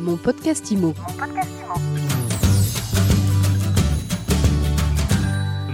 Mon podcast IMO.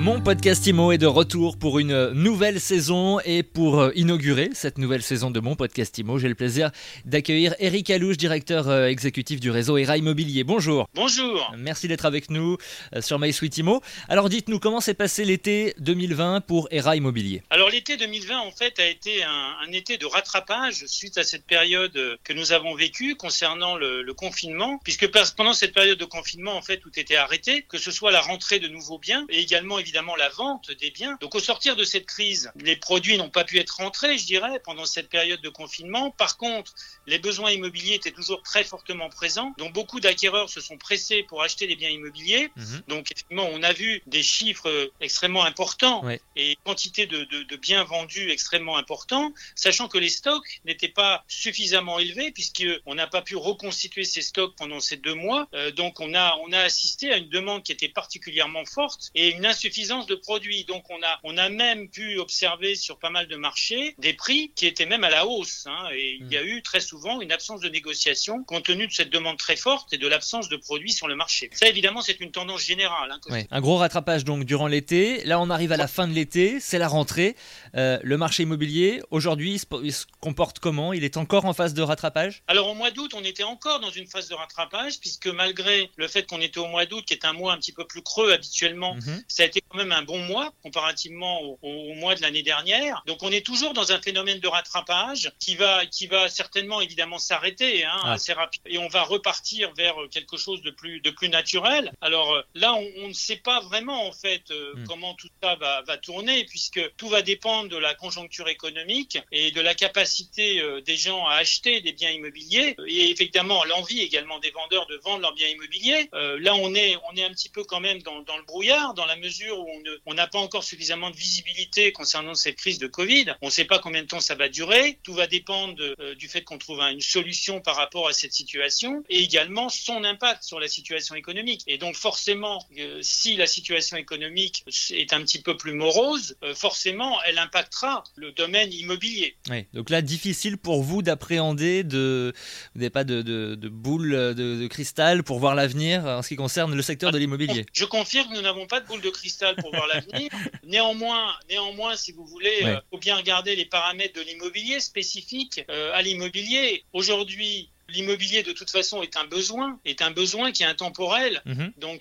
IMO est de retour pour une nouvelle saison et pour euh, inaugurer cette nouvelle saison de mon podcast IMO, j'ai le plaisir d'accueillir Eric Alouche, directeur euh, exécutif du réseau ERA Immobilier. Bonjour. Bonjour. Merci d'être avec nous euh, sur MySuite IMO. Alors dites-nous comment s'est passé l'été 2020 pour ERA Immobilier Alors l'été 2020 en fait a été un, un, été de rattrapage suite à cette période que nous avons vécue concernant le, le, confinement, puisque pendant cette période de confinement en fait tout était arrêté, que ce soit la rentrée de nouveaux biens et également évidemment la vente des biens. Donc au sortir de cette crise, les produits n'ont pas pu être rentrés, je dirais, pendant cette période de confinement. Par contre, les besoins immobiliers étaient toujours très fortement présents. Donc beaucoup d'acquéreurs se sont pressés pour acheter des biens immobiliers. Mmh. Donc effectivement, on a vu des chiffres extrêmement importants ouais. et quantité de, de, de, biens vendus extrêmement importants, sachant que les stocks n'étaient pas suffisamment élevés puisqu'on n'a pas pu reconstituer ces stocks pendant ces deux mois. Euh, donc on a, on a assisté à une demande qui était particulièrement forte et une insuffisance de produits. Donc on a, on a même pu observer sur pas mal de marchés des prix qui étaient même à la hausse. Hein, et mmh. il y a eu très souvent une absence de négociation compte tenu de cette demande très forte et de l'absence de produits sur le marché. Ça évidemment c'est une tendance générale. Hein. Un gros rattrapage donc durant l'été. Là on arrive à la fin de l'été, c'est la rentrée. Euh, le marché immobilier aujourd'hui il se, il se comporte comment? Il est encore en phase de rattrapage? Alors au mois d'août on était encore dans une phase de rattrapage puisque malgré le fait qu'on était au mois d'août qui est un mois un petit peu plus creux habituellement, mmh. ça a été quand même un bon mois comparativement au, au mois de l'année dernière. Donc on est toujours dans un phénomène de rattrapage qui va, qui va certainement évidemment s'arrêter hein, ah. assez rapide et on va repartir vers quelque chose de plus, de plus naturel. Alors là, on, on ne sait pas vraiment en fait euh, mm. comment tout ça va, va, tourner puisque tout va dépendre de la conjoncture économique et de la capacité euh, des gens à acheter des biens immobiliers et évidemment l'envie également des vendeurs de vendre leurs biens immobiliers. Euh, là, on est, on est un petit peu quand même dans, dans le brouillard dans la mesure où on n'a pas encore suffisamment de visibilité concernant cette crise de Covid. On ne sait pas combien de temps ça va durer. Tout va dépendre de, euh, du fait qu'on trouve une solution par rapport à cette situation et également son impact sur la situation économique. Et donc forcément, euh, si la situation économique est un petit peu plus morose, euh, forcément, elle impactera le domaine immobilier. Oui, donc là, difficile pour vous d'appréhender, de, vous n'avez pas de, de, de boule de, de, cristal pour voir l'avenir en ce qui concerne le secteur de l'immobilier. Je confirme nous n'avons pas de boule de cristal pour voir l'avenir. Néanmoins, néanmoins, si vous voulez, il ouais. faut bien regarder les paramètres de l'immobilier spécifiques euh, à l'immobilier. Aujourd'hui, l'immobilier de toute façon est un besoin, est un besoin qui est intemporel. Mhm. Mmh. Donc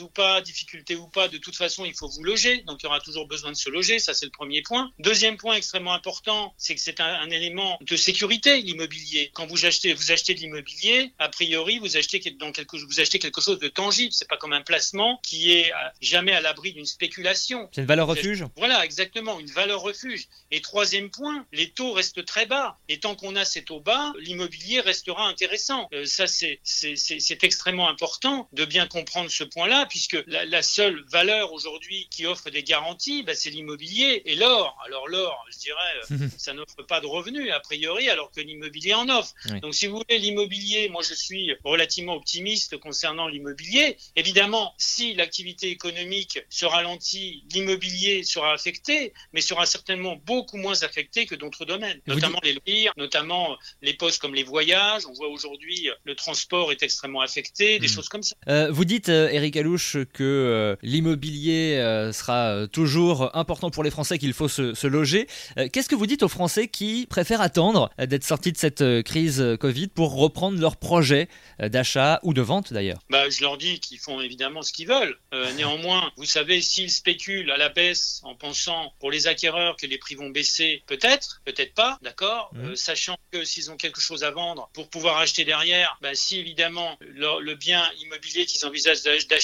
ou pas, difficulté ou pas, de toute façon il faut vous loger. Donc il y aura toujours besoin de se loger, ça c'est le premier point. Deuxième point extrêmement important, c'est que c'est un, un, élément de sécurité l'immobilier. Quand vous achetez, vous achetez de l'immobilier, a priori vous achetez dans quelque, vous achetez quelque chose de tangible. C'est pas comme un placement qui est jamais à l'abri d'une spéculation. C'est une valeur refuge? Voilà, exactement, une valeur refuge. Et troisième point, les taux restent très bas. Et tant qu'on a ces taux bas, l'immobilier restera intéressant. Euh, ça, c'est extrêmement important de bien comprendre ce point-là, puisque la, la, seule valeur aujourd'hui qui offre des garanties, bah, c'est l'immobilier et l'or. Alors l'or, je dirais, euh, ça n'offre pas de revenus a priori, alors que l'immobilier en offre. Oui. Donc si vous voulez l'immobilier, moi je suis relativement optimiste concernant l'immobilier. Évidemment, si l'activité économique se ralentit, l'immobilier sera affecté, mais sera certainement beaucoup moins affecté que d'autres domaines, vous notamment dites... les loisirs, notamment les postes comme les voyages. On voit aujourd'hui le transport est extrêmement affecté, des mmh. choses comme ça. Euh, vous dites, euh, Eric Alouche, que euh, l'immobilier euh, sera toujours important pour les Français, qu'il faut se, se loger. Euh, qu'est-ce que vous dites aux Français qui préfèrent attendre d'être sortis de cette crise Covid pour reprendre leur projet d'achat ou de vente d'ailleurs? Bah, Je leur dis qu'ils font évidemment ce qu'ils veulent. néanmoins, vous savez, s'ils spéculent à la baisse en pensant pour les acquéreurs que les prix vont baisser, peut-être, peut-être pas, d'accord, mmh. sachant que s'ils ont quelque chose à vendre pour pouvoir acheter derrière, bah, si évidemment le, le bien immobilier qu'ils envisagent d'acheter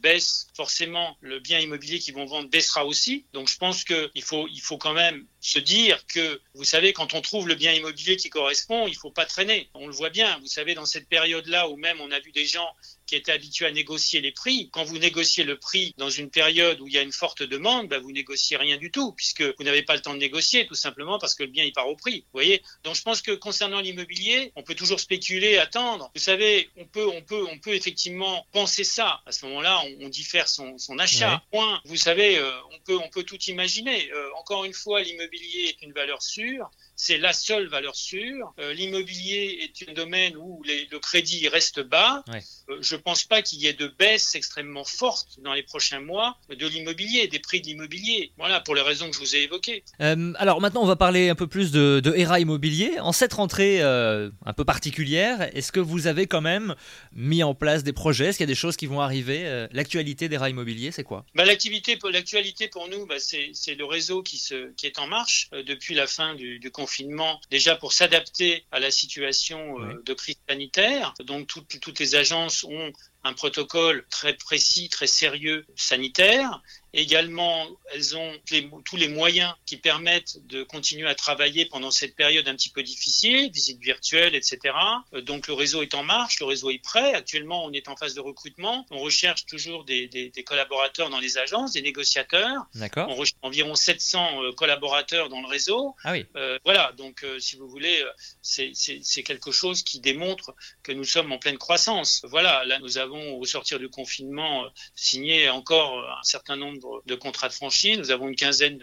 baisse, forcément le bien immobilier qu'ils vont vendre baissera aussi. Donc je pense qu'il faut, il faut quand même se dire que, vous savez, quand on trouve le bien immobilier qui correspond, il ne faut pas traîner. On le voit bien, vous savez, dans cette période-là où même on a vu des gens qui étaient habitués à négocier les prix. Quand vous négociez le prix dans une période où il y a une forte demande, bah, vous négociez rien du tout, puisque vous n'avez pas le temps de négocier, tout simplement parce que le bien il part au prix. Vous voyez Donc je pense que concernant l'immobilier, on peut toujours spéculer, attendre. Vous savez, on peut, on peut, on peut effectivement penser ça. À ce moment-là, on, on diffère son, son achat. Ouais. Point. Vous savez, euh, on peut, on peut tout imaginer. Euh, encore une fois, l'immobilier est une valeur sûre c'est la seule valeur sûre. Euh, l'immobilier est un domaine où le crédit reste bas. Euh, je ne pense pas qu'il y ait de baisse extrêmement forte dans les prochains mois de l'immobilier, des prix de l'immobilier. Voilà, pour les raisons que je vous ai évoquées. Euh, alors maintenant, on va parler un peu plus de, de ERA Immobilier. En cette rentrée un peu particulière, est-ce que vous avez quand même mis en place des projets? Est-ce qu'il y a des choses qui vont arriver? L'actualité d'ERA Immobilier, c'est quoi? Bah, L'actualité pour nous, bah, c'est le réseau qui, se, qui est en marche depuis la fin du, du confinement, déjà pour s'adapter à la situation euh, de crise sanitaire. Donc toutes les agences ont un protocole très précis, très sérieux sanitaire. Également, elles ont tous les moyens qui permettent de continuer à travailler pendant cette période un petit peu difficile, visite virtuelle, etc. Euh, donc le réseau est en marche, le réseau est prêt. Actuellement, on est en phase de recrutement. On recherche toujours des, collaborateurs dans les agences, des négociateurs. D'accord. On recherche environ 700 euh, collaborateurs dans le réseau. Ah oui. Euh, voilà, donc si vous voulez, c'est quelque chose qui démontre que nous sommes en pleine croissance. Voilà, là nous avons au sortir du confinement, signé encore un certain nombre de contrats de franchise. Nous avons une quinzaine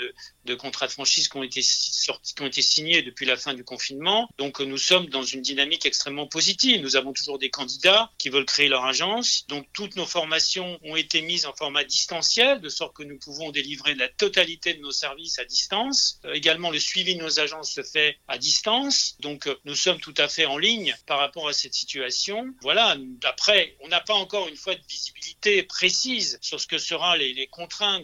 de, contrats de franchise qui ont, été signés depuis la fin du confinement. Donc nous sommes dans une dynamique extrêmement positive. Nous avons toujours des candidats qui veulent créer leur agence. Donc toutes nos formations ont été mises en format distanciel, de sorte que nous pouvons délivrer la totalité de nos services à distance. Euh, également, le suivi de nos agences se fait à distance. Donc euh, nous sommes tout à fait en ligne par rapport à cette situation. Voilà. Après, on n'a pas encore une fois de visibilité précise sur ce que seront les,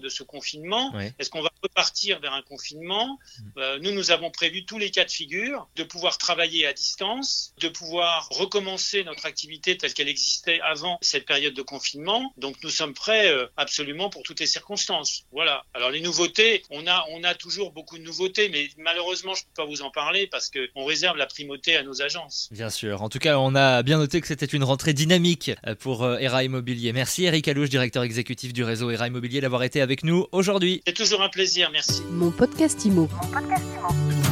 de ce confinement. Est-ce qu'on va repartir vers un confinement? Mm. euh, Nous, nous avons prévu tous les cas de figure, de pouvoir travailler à distance, de pouvoir recommencer notre activité telle qu'elle existait avant cette période de confinement. Donc nous sommes prêts euh, absolument pour toutes les circonstances. Voilà. Alors les nouveautés, on a, on a toujours beaucoup de nouveautés, mais malheureusement, je ne peux pas vous en parler parce qu'on réserve la primauté à nos agences. Bien sûr. En tout cas, on a bien noté que c'était une rentrée dynamique euh, pour ERA Immobilier. Merci Eric Alouche, directeur exécutif du réseau ERA Immobilier, d'avoir été avec nous aujourd'hui. C'est toujours un plaisir, merci. Mon podcast Imo. Mon podcast Imo.